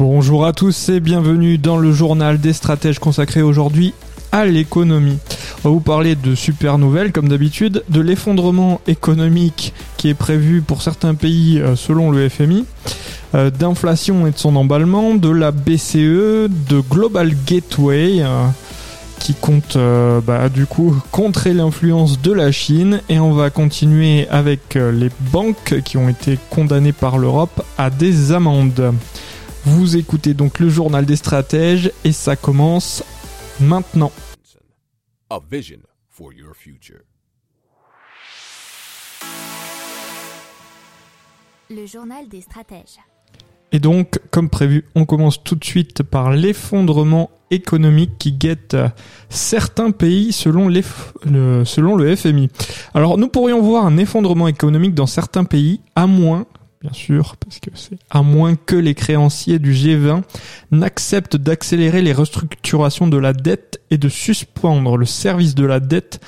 Bonjour à tous et bienvenue dans le journal des stratèges consacré aujourd'hui à l'économie. On va vous parler de super nouvelles comme d'habitude, de l'effondrement économique qui est prévu pour certains pays euh, selon le FMI, euh, d'inflation et de son emballement, de la BCE, de Global Gateway euh, qui compte bah, du coup contrer l'influence de la Chine et on va continuer avec les banques qui ont été condamnées par l'Europe à des amendes. Vous écoutez donc le journal des stratèges et ça commence maintenant. A vision for your future. Le journal des stratèges. Et donc, comme prévu, on commence tout de suite par l'effondrement économique qui guette certains pays selon, le, selon le FMI. Alors, nous pourrions voir un effondrement économique dans certains pays, à moins bien sûr, parce que c'est à moins que les créanciers du G20 n'acceptent d'accélérer les restructurations de la dette et de suspendre le service de la dette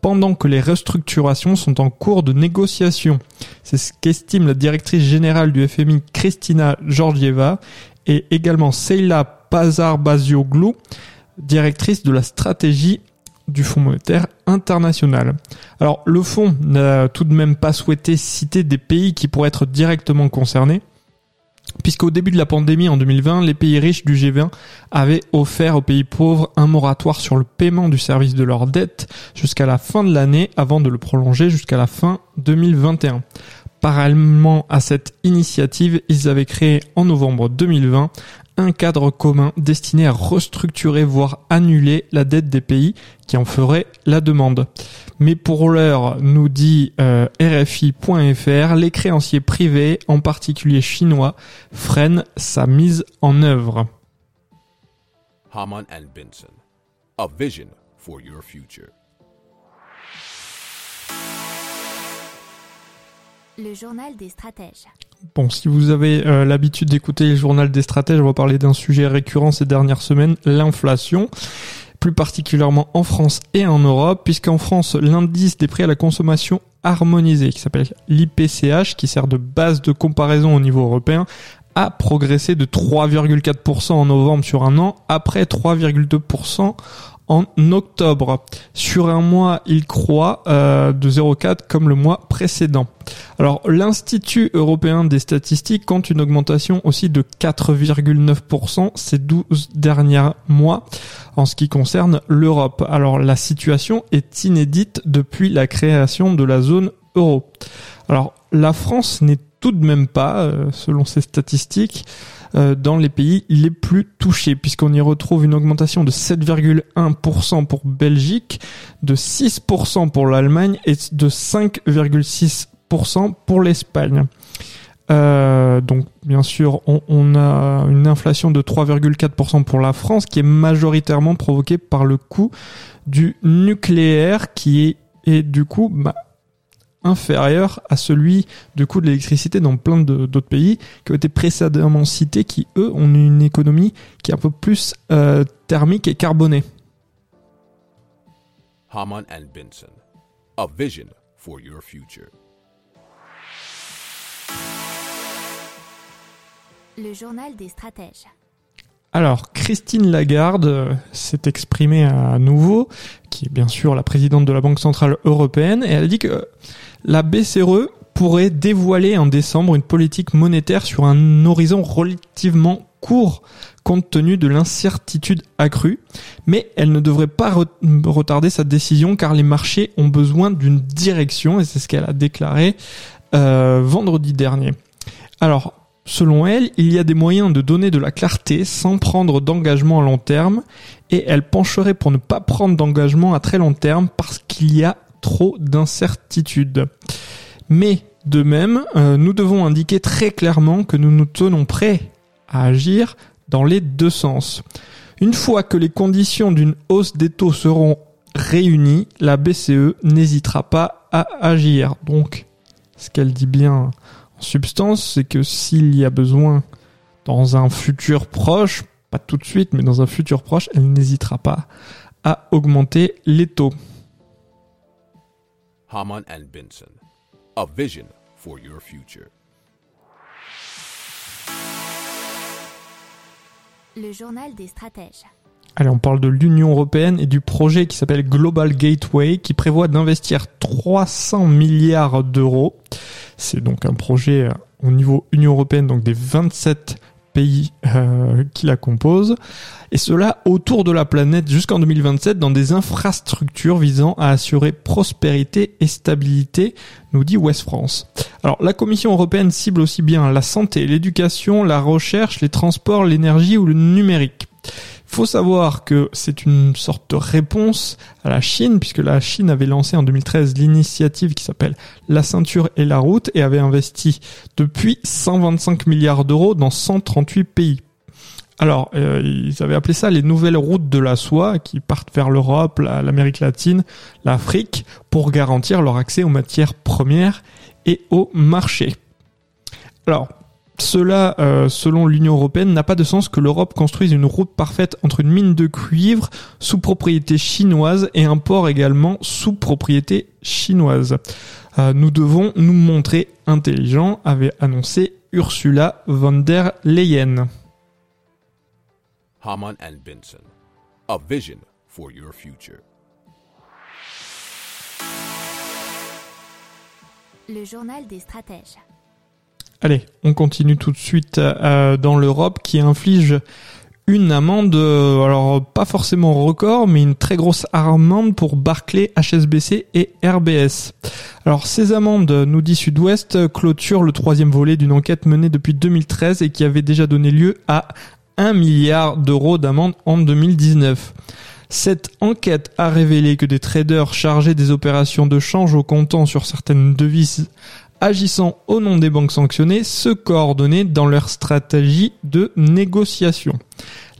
pendant que les restructurations sont en cours de négociation. C'est ce qu'estime la directrice générale du FMI Christina Georgieva et également Seila Pazar-Bazioglou, directrice de la stratégie du Fonds monétaire international. Alors le fonds n'a tout de même pas souhaité citer des pays qui pourraient être directement concernés, puisqu'au début de la pandémie en 2020, les pays riches du G20 avaient offert aux pays pauvres un moratoire sur le paiement du service de leur dette jusqu'à la fin de l'année avant de le prolonger jusqu'à la fin 2021. Parallèlement à cette initiative, ils avaient créé en novembre 2020 un cadre commun destiné à restructurer voire annuler la dette des pays qui en feraient la demande. Mais pour l'heure, nous dit euh, RFI.fr, les créanciers privés, en particulier chinois, freinent sa mise en œuvre. Haman and Benson, a vision for your future. Le journal des stratèges. Bon, si vous avez euh, l'habitude d'écouter le journal des stratèges, on va parler d'un sujet récurrent ces dernières semaines, l'inflation plus particulièrement en France et en Europe, puisqu'en France, l'indice des prix à la consommation harmonisé, qui s'appelle l'IPCH, qui sert de base de comparaison au niveau européen, a progressé de 3,4% en novembre sur un an, après 3,2% en octobre. Sur un mois, il croît euh, de 0,4 comme le mois précédent. Alors l'Institut européen des statistiques compte une augmentation aussi de 4,9% ces 12 derniers mois en ce qui concerne l'Europe. Alors la situation est inédite depuis la création de la zone euro. Alors la France n'est tout de même pas, euh, selon ces statistiques, euh, dans les pays les plus touchés, puisqu'on y retrouve une augmentation de 7,1% pour Belgique, de 6% pour l'Allemagne et de 5,6% pour l'Espagne. Euh, donc bien sûr, on, on, a une inflation de 3,4% pour la France, qui est majoritairement provoquée par le coût du nucléaire, qui est et du coup bah, inférieur à celui de coût de l'électricité dans plein d'autres pays qui ont été précédemment cités, qui eux ont une économie qui est un peu plus euh, thermique et carbonée. Haman and Benson, a vision for your future. Le journal des stratèges. Alors, Christine Lagarde euh, s'est exprimée à nouveau, qui est bien sûr la présidente de la Banque Centrale Européenne, et elle a dit que la BCE pourrait dévoiler en décembre une politique monétaire sur un horizon relativement court compte tenu de l'incertitude accrue, mais elle ne devrait pas retarder sa décision car les marchés ont besoin d'une direction et c'est ce qu'elle a déclaré euh, vendredi dernier. Alors, Selon elle, il y a des moyens de donner de la clarté sans prendre d'engagement à long terme et elle pencherait pour ne pas prendre d'engagement à très long terme parce qu'il y a trop d'incertitudes. Mais De même, euh, nous devons indiquer très clairement que nous nous tenons prêts à agir dans les deux sens. Une fois que les conditions d'une hausse des taux seront réunies, la BCE n'hésitera pas à agir. Donc, ce qu'elle dit bien en substance, c'est que s'il y a besoin dans un futur proche, pas tout de suite, mais dans un futur proche, elle n'hésitera pas à augmenter les taux. Haman and Benson. A vision for your future. Le journal des stratèges. Allez, on parle de l'Union européenne et du projet qui s'appelle Global Gateway qui prévoit d'investir 300 milliards d'euros. C'est donc un projet au niveau Union européenne, donc des 27 pays euh, qui la composent, et cela autour de la planète jusqu'en 2027 dans des infrastructures visant à assurer prospérité et stabilité, nous dit Ouest France. Alors la Commission européenne cible aussi bien la santé, l'éducation, la recherche, les transports, l'énergie ou le numérique faut savoir que c'est une sorte de réponse à la Chine, puisque la Chine avait lancé en 2013 l'initiative qui s'appelle La ceinture et la route et avait investi depuis 125 milliards d'euros dans 138 pays. Alors, euh, ils avaient appelé ça les nouvelles routes de la soie qui partent vers l'Europe, l'Amérique latine, l'Afrique, pour garantir leur accès aux matières premières et au marché. Alors, cela, euh, selon l'Union européenne, n'a pas de sens que l'Europe construise une route parfaite entre une mine de cuivre sous propriété chinoise et un port également sous propriété chinoise. Euh, nous devons nous montrer intelligents, avait annoncé Ursula von der Leyen. Haman and Benson. A vision for your future. Le journal des stratèges. Allez, on continue tout de suite euh, dans l'Europe qui inflige une amende, euh, alors pas forcément record, mais une très grosse amende pour Barclay, HSBC et RBS. Alors ces amendes, nous dit Sud-Ouest, clôturent le troisième volet d'une enquête menée depuis 2013 et qui avait déjà donné lieu à 1 milliard d'euros d'amende en 2019. Cette enquête a révélé que des traders chargés des opérations de change au comptant sur certaines devises agissant au nom des banques sanctionnées, se coordonner dans leur stratégie de négociation.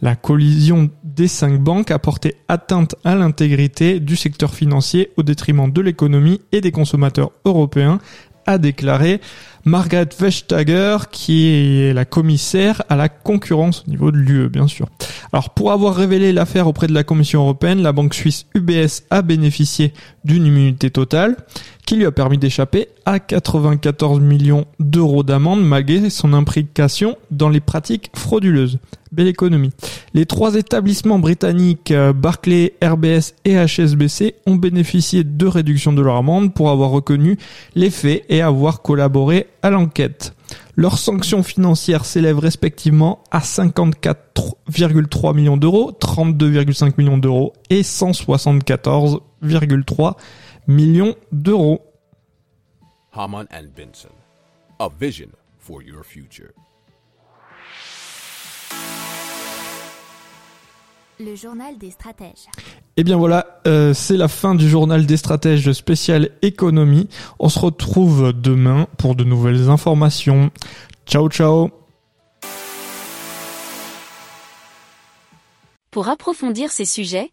La collision des cinq banques a porté atteinte à l'intégrité du secteur financier au détriment de l'économie et des consommateurs européens, a déclaré Margaret Vestager, qui est la commissaire à la concurrence au niveau de l'UE, bien sûr. Alors, pour avoir révélé l'affaire auprès de la Commission européenne, la banque suisse UBS a bénéficié d'une immunité totale qui lui a permis d'échapper à 94 millions d'euros d'amende malgré son implication dans les pratiques frauduleuses. Belle économie. Les trois établissements britanniques euh, Barclays, RBS et HSBC ont bénéficié de réductions de leur amende pour avoir reconnu les faits et avoir collaboré à l'enquête. Leurs sanctions financières s'élèvent respectivement à 54,3 millions d'euros, 32,5 millions d'euros et 174,3 millions d'euros. Haman and Benson. A vision for your future. Le journal des stratèges. Et bien voilà, euh, c'est la fin du journal des stratèges spécial économie. On se retrouve demain pour de nouvelles informations. Ciao ciao Pour approfondir ces sujets,